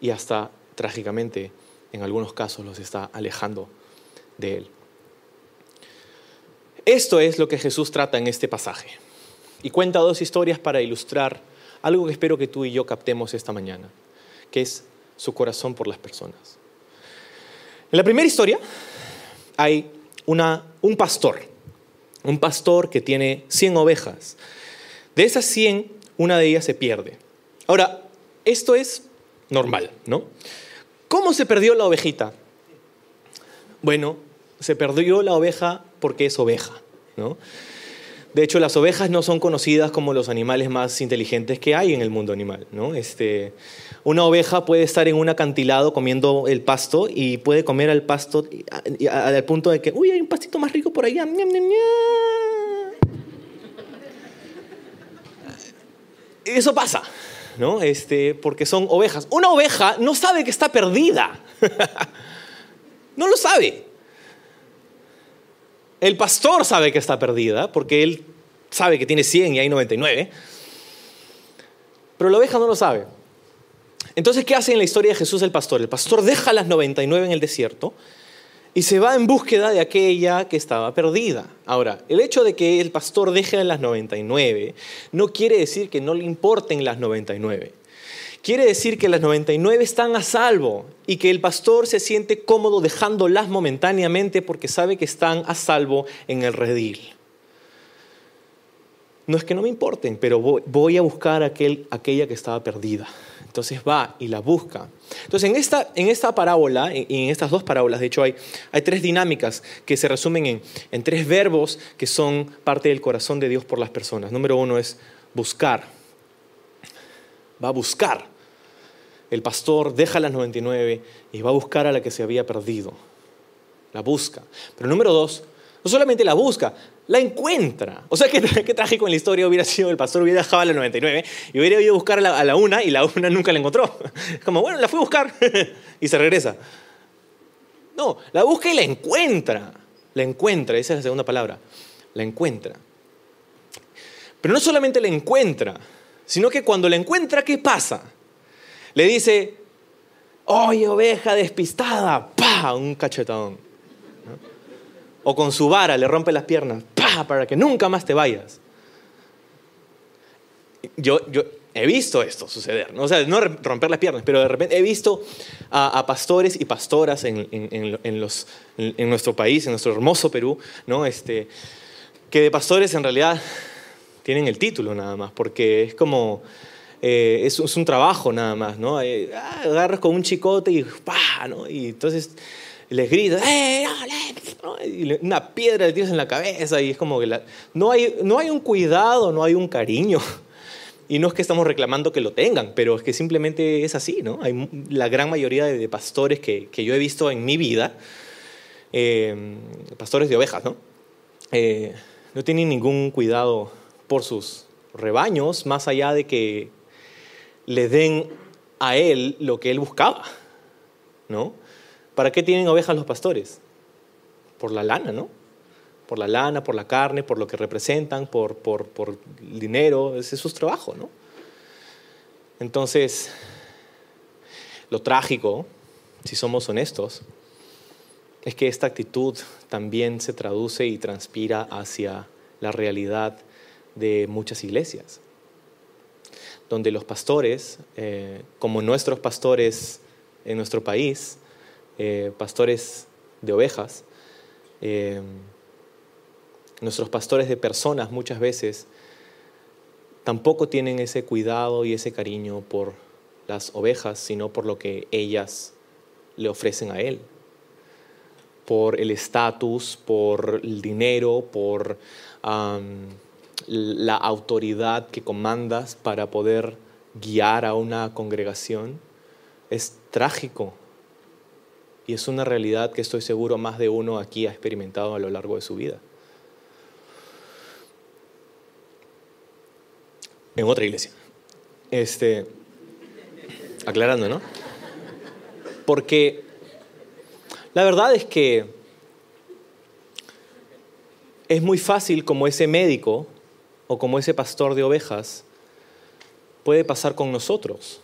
Y hasta, trágicamente, en algunos casos los está alejando de Él. Esto es lo que Jesús trata en este pasaje. Y cuenta dos historias para ilustrar algo que espero que tú y yo captemos esta mañana, que es su corazón por las personas. En la primera historia hay una, un pastor, un pastor que tiene 100 ovejas. De esas 100, una de ellas se pierde. Ahora, esto es normal, ¿no? ¿Cómo se perdió la ovejita? Bueno, se perdió la oveja porque es oveja, ¿no? De hecho, las ovejas no son conocidas como los animales más inteligentes que hay en el mundo animal. ¿no? Este, una oveja puede estar en un acantilado comiendo el pasto y puede comer al pasto al punto de que, uy, hay un pastito más rico por allá. Eso pasa, ¿no? Este, porque son ovejas. Una oveja no sabe que está perdida. no lo sabe. El pastor sabe que está perdida porque él sabe que tiene 100 y hay 99. Pero la oveja no lo sabe. Entonces, ¿qué hace en la historia de Jesús el pastor? El pastor deja las 99 en el desierto y se va en búsqueda de aquella que estaba perdida. Ahora, el hecho de que el pastor deje las 99 no quiere decir que no le importen las 99. Quiere decir que las 99 están a salvo y que el pastor se siente cómodo dejándolas momentáneamente porque sabe que están a salvo en el redil. No es que no me importen, pero voy, a buscar aquel, aquella que estaba perdida. Entonces va y la busca. Entonces en esta, en esta parábola, y en estas dos parábolas, de hecho hay, hay tres dinámicas que se resumen en, en tres verbos que son parte del corazón de Dios por las personas. Número uno es buscar. Va a buscar el pastor deja las 99 y va a buscar a la que se había perdido. La busca. Pero número dos, no solamente la busca, la encuentra. O sea, qué, trágico en la historia hubiera sido el pastor hubiera dejado a la 99 y hubiera ido a buscar a la, una y la una nunca la encontró. Como, bueno, la fue a buscar y se regresa. No, la busca y la encuentra. La encuentra, esa es la segunda palabra. La encuentra. Pero no solamente la encuentra, sino que cuando la encuentra, ¿qué pasa? Le dice, oye oveja despistada, pa, un cachetón. O con su vara le rompe las piernas, pa, para que nunca más te vayas. Yo, yo he visto esto suceder, ¿no? o sea, no romper las piernas, pero de repente he visto a, pastores y pastoras en, en, los, en, nuestro país, en nuestro hermoso Perú, ¿no? este, que de pastores en realidad tienen el título nada más, porque es como eh, es, un trabajo nada más, ¿no? Eh, ah, agarras con un chicote y ¡pah! ¿no? Y entonces les gritas, ¡eh! Y una piedra le tiras en la cabeza y es como que no, hay, no hay un cuidado, no hay un cariño. Y no es que estamos reclamando que lo tengan, pero es que simplemente es así, ¿no? Hay la gran mayoría de, pastores que, yo he visto en mi vida, eh, pastores de ovejas, ¿no? no tienen ningún cuidado por sus rebaños más allá de que le den a él lo que él buscaba, ¿no? ¿Para qué tienen ovejas los pastores? Por la lana, ¿no? Por la lana, por la carne, por lo que representan, por, por, por dinero, ese es su trabajo, ¿no? Entonces, lo trágico, si somos honestos, es que esta actitud también se traduce y transpira hacia la realidad de muchas iglesias, donde los pastores, eh, como nuestros pastores en nuestro país, eh, pastores de ovejas, eh, nuestros pastores de personas muchas veces tampoco tienen ese cuidado y ese cariño por las ovejas, sino por lo que ellas le ofrecen a él, por el estatus, por el dinero, por la autoridad que comandas para poder guiar a una congregación. Es trágico y es una realidad que estoy seguro más de uno aquí ha experimentado a lo largo de su vida. En otra iglesia. Este, aclarando, ¿no? Porque la verdad es que es muy fácil como ese médico o como ese pastor de ovejas puede pasar con nosotros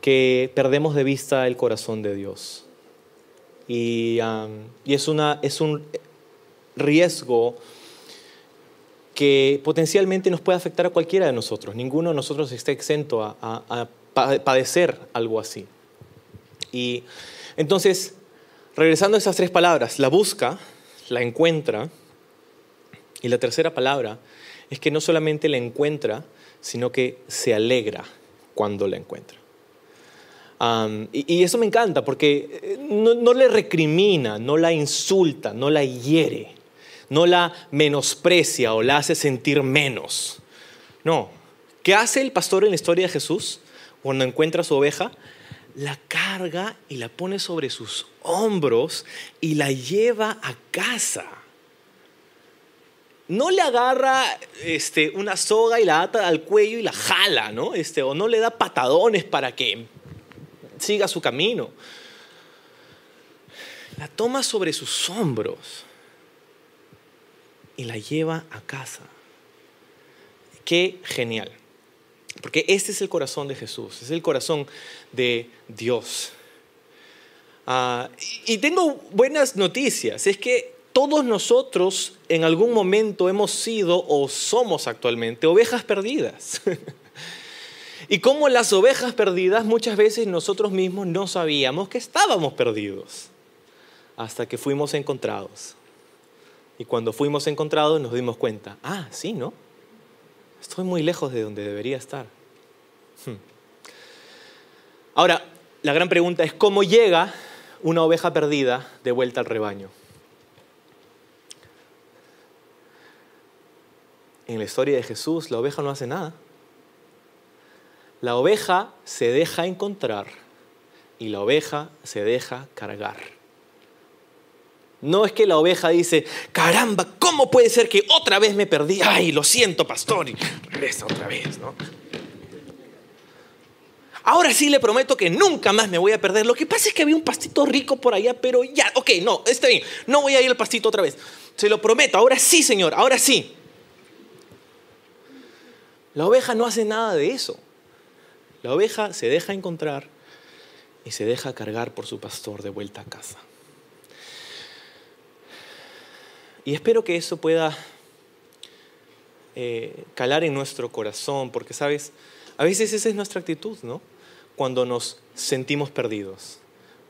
que perdemos de vista el corazón de Dios. Y, es, una, es un riesgo que potencialmente nos puede afectar a cualquiera de nosotros. Ninguno de nosotros está exento a, a padecer algo así. Y entonces, regresando a esas tres palabras, la busca, la encuentra, y la tercera palabra es que no solamente la encuentra, sino que se alegra cuando la encuentra y, eso me encanta porque eh, no, le recrimina, no la insulta, no la hiere, no la menosprecia o la hace sentir menos. No. ¿Qué hace el pastor en la historia de Jesús cuando encuentra a su oveja? La carga y la pone sobre sus hombros y la lleva a casa no le agarra este, una soga y la ata al cuello y la jala, ¿no? Este, o no le da patadones para que siga su camino. La toma sobre sus hombros y la lleva a casa. Qué genial. Porque este es el corazón de Jesús, es el corazón de Dios. Ah, y tengo buenas noticias, es que todos nosotros en algún momento hemos sido o somos actualmente ovejas perdidas. Y como las ovejas perdidas, muchas veces nosotros mismos no sabíamos que estábamos perdidos hasta que fuimos encontrados. Y cuando fuimos encontrados nos dimos cuenta, ah, sí, ¿no? Estoy muy lejos de donde debería estar. Hmm. Ahora, la gran pregunta es, ¿cómo llega una oveja perdida de vuelta al rebaño? En la historia de Jesús, la oveja no hace nada. La oveja se deja encontrar y la oveja se deja cargar. No es que la oveja dice, caramba, ¿cómo puede ser que otra vez me perdí? Ay, lo siento, pastor, y regresa otra vez, ¿no? Ahora sí le prometo que nunca más me voy a perder. Lo que pasa es que había un pastito rico por allá, pero ya, ok, no, está bien, no voy a ir al pastito otra vez. Se lo prometo, ahora sí, Señor, ahora sí. La oveja no hace nada de eso. La oveja se deja encontrar y se deja cargar por su pastor de vuelta a casa. Y espero que eso pueda eh, calar en nuestro corazón, porque sabes, a veces esa es nuestra actitud, ¿no? Cuando nos sentimos perdidos,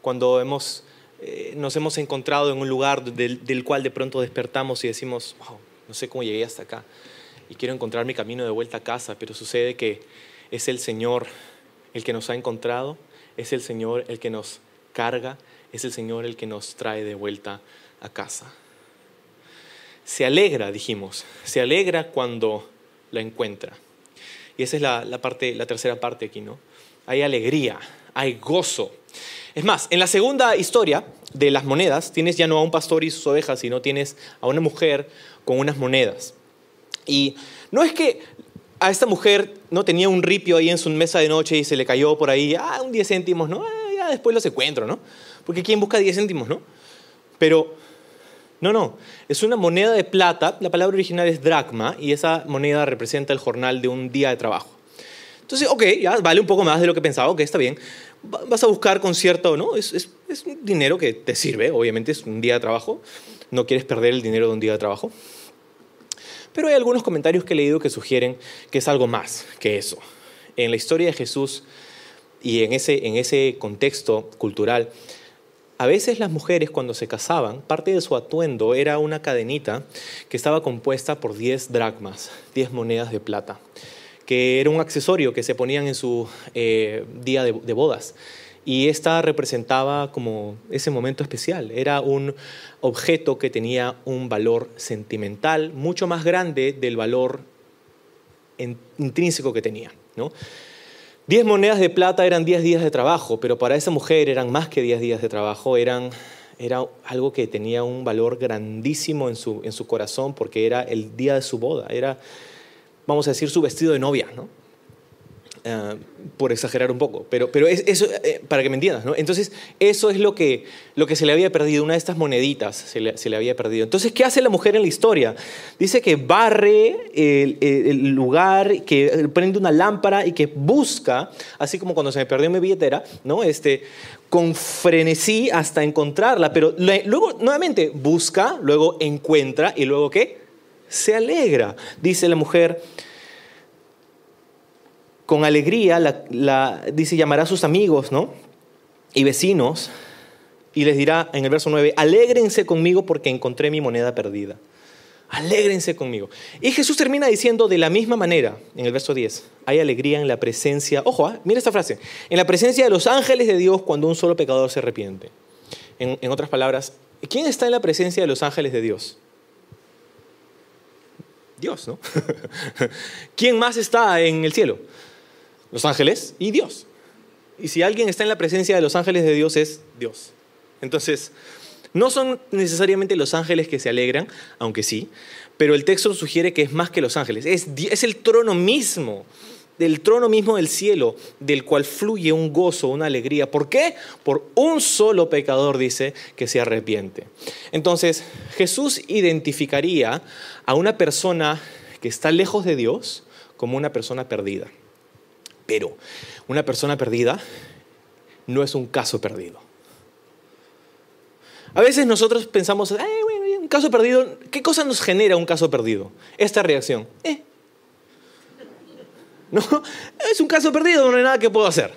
cuando hemos, eh, nos hemos encontrado en un lugar del, del, cual de pronto despertamos y decimos, wow, no sé cómo llegué hasta acá y quiero encontrar mi camino de vuelta a casa, pero sucede que es el Señor el que nos ha encontrado, es el Señor el que nos carga, es el Señor el que nos trae de vuelta a casa. Se alegra, dijimos, se alegra cuando la encuentra. Y esa es la, parte, la tercera parte aquí, ¿no? Hay alegría, hay gozo. Es más, en la segunda historia de las monedas, tienes ya no a un pastor y sus ovejas, sino tienes a una mujer con unas monedas. Y no es que a esta mujer no tenía un ripio ahí en su mesa de noche y se le cayó por ahí, ah, un 10 céntimos, ¿no? Ah, ya después los encuentro, ¿no? Porque ¿quién busca 10 céntimos, no? Pero, no, no, es una moneda de plata, la palabra original es dracma y esa moneda representa el jornal de un día de trabajo. Entonces, ok, ya vale un poco más de lo que pensaba, ok, está bien. Vas a buscar con cierto, ¿no? Es, es, es un dinero que te sirve, obviamente es un día de trabajo, no quieres perder el dinero de un día de trabajo. Pero hay algunos comentarios que he leído que sugieren que es algo más que eso. En la historia de Jesús y en ese, en ese contexto cultural, a veces las mujeres cuando se casaban, parte de su atuendo era una cadenita que estaba compuesta por 10 dracmas, 10 monedas de plata, que era un accesorio que se ponían en su eh, día de, de bodas. Y esta representaba como ese momento especial. Era un objeto que tenía un valor sentimental mucho más grande del valor intrínseco que tenía. ¿no? Diez monedas de plata eran diez días de trabajo, pero para esa mujer eran más que diez días de trabajo, eran, era algo que tenía un valor grandísimo en su, en su corazón porque era el día de su boda, era, vamos a decir, su vestido de novia. ¿no? Uh, por exagerar un poco, pero, pero es, eso, eh, para que me entiendas, ¿no? Entonces, eso es lo que, lo que se le había perdido, una de estas moneditas se le, se le, había perdido. Entonces, ¿qué hace la mujer en la historia? Dice que barre el, el, lugar, que prende una lámpara y que busca, así como cuando se me perdió mi billetera, ¿no? Este, con frenesí hasta encontrarla, pero luego, nuevamente, busca, luego encuentra y luego, ¿qué? Se alegra, dice la mujer con alegría, la, la, dice, llamará a sus amigos ¿no? y vecinos y les dirá en el verso 9, alégrense conmigo porque encontré mi moneda perdida. Alégrense conmigo. Y Jesús termina diciendo de la misma manera, en el verso 10, hay alegría en la presencia, ojo, ¿eh? mira esta frase, en la presencia de los ángeles de Dios cuando un solo pecador se arrepiente. En, en otras palabras, ¿quién está en la presencia de los ángeles de Dios? Dios, ¿no? ¿Quién más está en el cielo? Los ángeles y Dios. Y si alguien está en la presencia de los ángeles de Dios es Dios. Entonces, no son necesariamente los ángeles que se alegran, aunque sí, pero el texto sugiere que es más que los ángeles, es, el trono mismo, del trono mismo del cielo, del cual fluye un gozo, una alegría. ¿Por qué? Por un solo pecador, dice, que se arrepiente. Entonces, Jesús identificaría a una persona que está lejos de Dios como una persona perdida. Pero una persona perdida no es un caso perdido. A veces nosotros pensamos, un caso perdido, ¿qué cosa nos genera un caso perdido? Esta reacción. Eh. No, es un caso perdido, no hay nada que puedo hacer.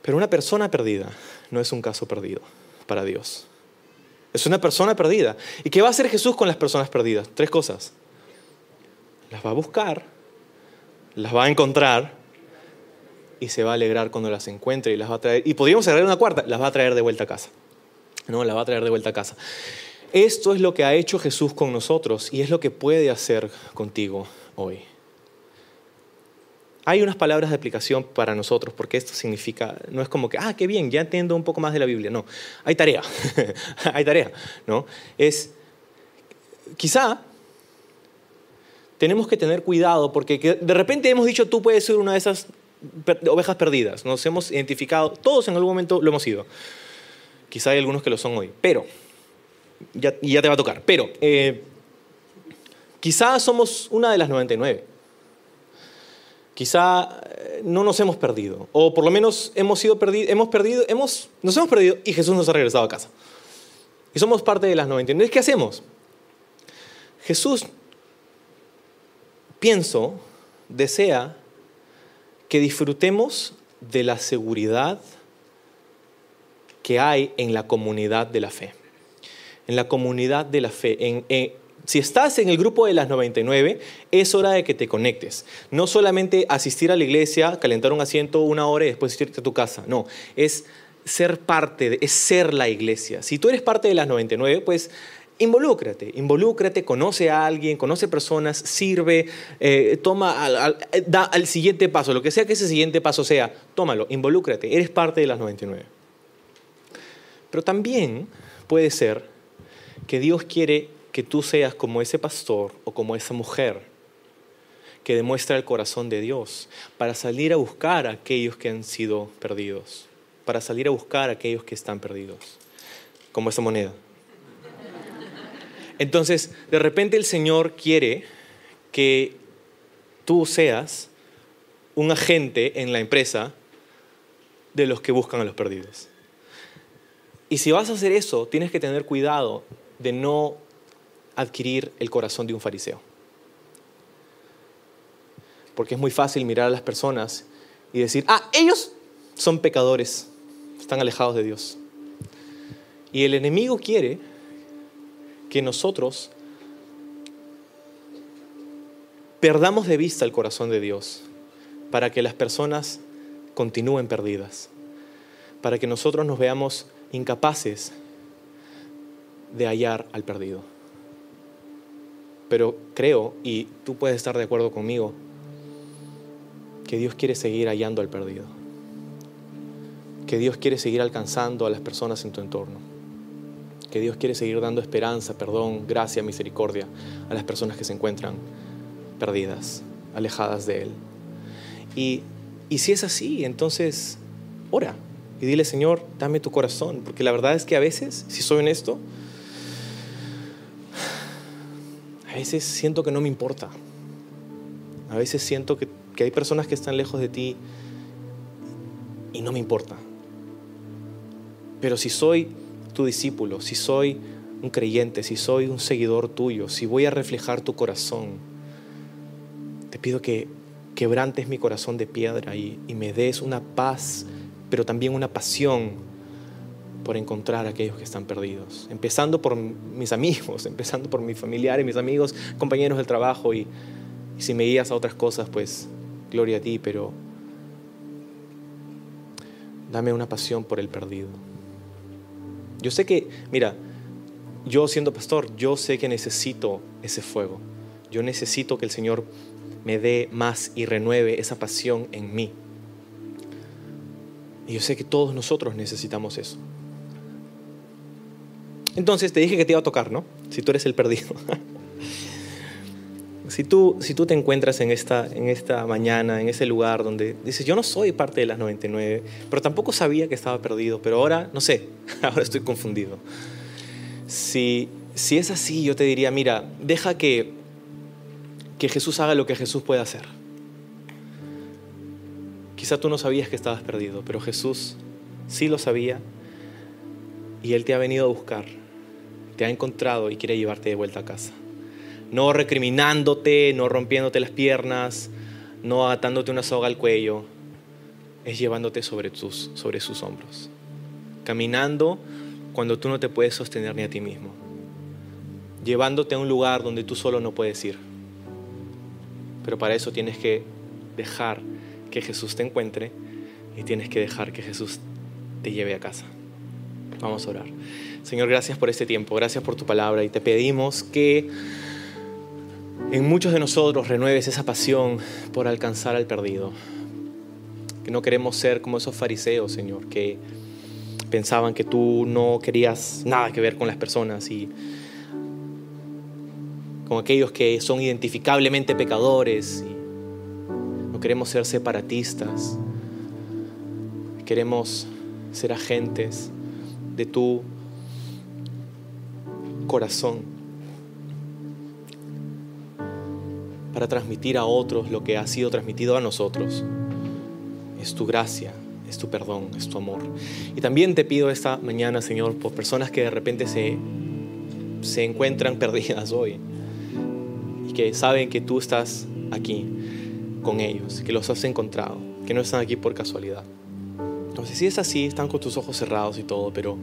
Pero una persona perdida no es un caso perdido para Dios. Es una persona perdida. ¿Y qué va a hacer Jesús con las personas perdidas? Tres cosas. Las va a buscar las va a encontrar y se va a alegrar cuando las encuentre y las va a traer. Y podríamos agregar una cuarta, las va a traer de vuelta a casa. No, las va a traer de vuelta a casa. Esto es lo que ha hecho Jesús con nosotros y es lo que puede hacer contigo hoy. Hay unas palabras de aplicación para nosotros porque esto significa, no es como que, ah, qué bien, ya entiendo un poco más de la Biblia. No, hay tarea, hay tarea, ¿no? Es, quizá tenemos que tener cuidado porque de repente hemos dicho tú puedes ser una de esas ovejas perdidas. Nos hemos identificado, todos en algún momento lo hemos sido. Quizá hay algunos que lo son hoy, pero, ya, ya te va a tocar, pero eh, quizá somos una de las 99. Quizá eh, no nos hemos perdido, o por lo menos hemos sido perdido, hemos perdido, hemos, nos hemos perdido y Jesús nos ha regresado a casa. Y somos parte de las 99. ¿Qué hacemos? Jesús pienso, desea que disfrutemos de la seguridad que hay en la comunidad de la fe. En la comunidad de la fe. si estás en el grupo de las 99, es hora de que te conectes. No solamente asistir a la iglesia, calentar un asiento una hora y después irte a tu casa. No, es ser parte, es ser la iglesia. Si tú eres parte de las 99, pues Involúcrate, involúcrate, conoce a alguien, conoce personas, sirve, eh, toma, al, da al siguiente paso, lo que sea que ese siguiente paso sea, tómalo, involúcrate, eres parte de las 99. Pero también puede ser que Dios quiere que tú seas como ese pastor o como esa mujer que demuestra el corazón de Dios para salir a buscar a aquellos que han sido perdidos, para salir a buscar a aquellos que están perdidos, como esa moneda. Entonces, de repente el Señor quiere que tú seas un agente en la empresa de los que buscan a los perdidos. Y si vas a hacer eso, tienes que tener cuidado de no adquirir el corazón de un fariseo. Porque es muy fácil mirar a las personas y decir, ah, ellos son pecadores, están alejados de Dios. Y el enemigo quiere que nosotros perdamos de vista el corazón de Dios para que las personas continúen perdidas, para que nosotros nos veamos incapaces de hallar al perdido. Pero creo, y tú puedes estar de acuerdo conmigo, que Dios quiere seguir hallando al perdido. Que Dios quiere seguir alcanzando a las personas en tu entorno. Que Dios quiere seguir dando esperanza, perdón, gracia, misericordia a las personas que se encuentran perdidas, alejadas de Él. Y, y si es así, entonces ora y dile, Señor, dame tu corazón. Porque la verdad es que a veces, si soy honesto, a veces siento que no me importa. A veces siento que, que hay personas que están lejos de ti y no me importa. Pero si soy tu discípulo, si soy un creyente, si soy un seguidor tuyo, si voy a reflejar tu corazón, te pido que quebrantes mi corazón de piedra y, me des una paz, pero también una pasión por encontrar a aquellos que están perdidos. Empezando por mis amigos, empezando por mis familiares, mis amigos, compañeros del trabajo y si me guías a otras cosas, pues gloria a ti, pero dame una pasión por el perdido. Yo sé que, mira, yo siendo pastor, yo sé que necesito ese fuego. Yo necesito que el Señor me dé más y renueve esa pasión en mí. Y yo sé que todos nosotros necesitamos eso. Entonces te dije que te iba a tocar, ¿no? Si tú eres el perdido. si, tú, si tú te encuentras en esta, en esta mañana, en ese lugar donde dices, yo no soy parte de las 99, pero tampoco sabía que estaba perdido, pero ahora, no sé, ahora estoy confundido. Si, si es así, yo te diría, mira, deja que, que Jesús haga lo que Jesús puede hacer. Quizá tú no sabías que estabas perdido, pero Jesús sí lo sabía y Él te ha venido a buscar, te ha encontrado y quiere llevarte de vuelta a casa. No recriminándote, no rompiéndote las piernas, no atándote una soga al cuello, es llevándote sobre, tus, sobre sus hombros. Caminando cuando tú no te puedes sostener ni a ti mismo. Llevándote a un lugar donde tú solo no puedes ir. Pero para eso tienes que dejar que Jesús te encuentre y tienes que dejar que Jesús te lleve a casa. Vamos a orar. Señor, gracias por este tiempo, gracias por tu palabra y te pedimos que en muchos de nosotros renueves esa pasión por alcanzar al perdido. Que no queremos ser como esos fariseos, Señor, que pensaban que tú no querías nada que ver con las personas y con aquellos que son identificablemente pecadores y queremos ser separatistas. Queremos ser agentes de tu corazón para transmitir a otros lo que ha sido transmitido a nosotros. Es tu gracia, es tu perdón, es tu amor. Y también te pido esta mañana, Señor, por personas que de repente se, se encuentran perdidas hoy y que saben que tú estás aquí con ellos, que los has encontrado, que no están aquí por casualidad. Entonces, si es así, están con tus ojos cerrados y todo, pero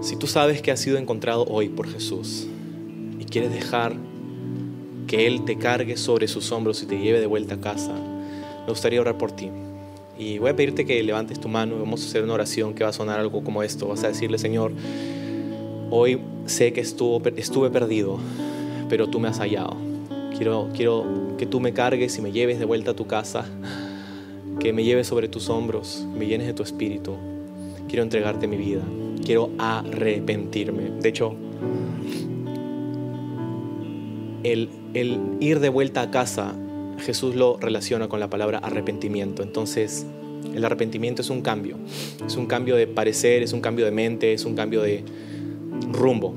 si tú sabes que has sido encontrado hoy por Jesús y quieres dejar que Él te cargue sobre sus hombros y te lleve de vuelta a casa, me gustaría orar por ti. Y voy a pedirte que levantes tu mano vamos a hacer una oración que va a sonar algo como esto. Vas a decirle, Señor, hoy sé que estuve perdido, pero tú me has hallado Quiero, quiero que tú me cargues y me lleves de vuelta a tu casa, que me lleves sobre tus hombros, me llenes de tu espíritu. Quiero entregarte mi vida, quiero arrepentirme. De hecho, el, ir de vuelta a casa, Jesús lo relaciona con la palabra arrepentimiento. Entonces, el arrepentimiento es un cambio. Es un cambio de parecer, es un cambio de mente, es un cambio de rumbo.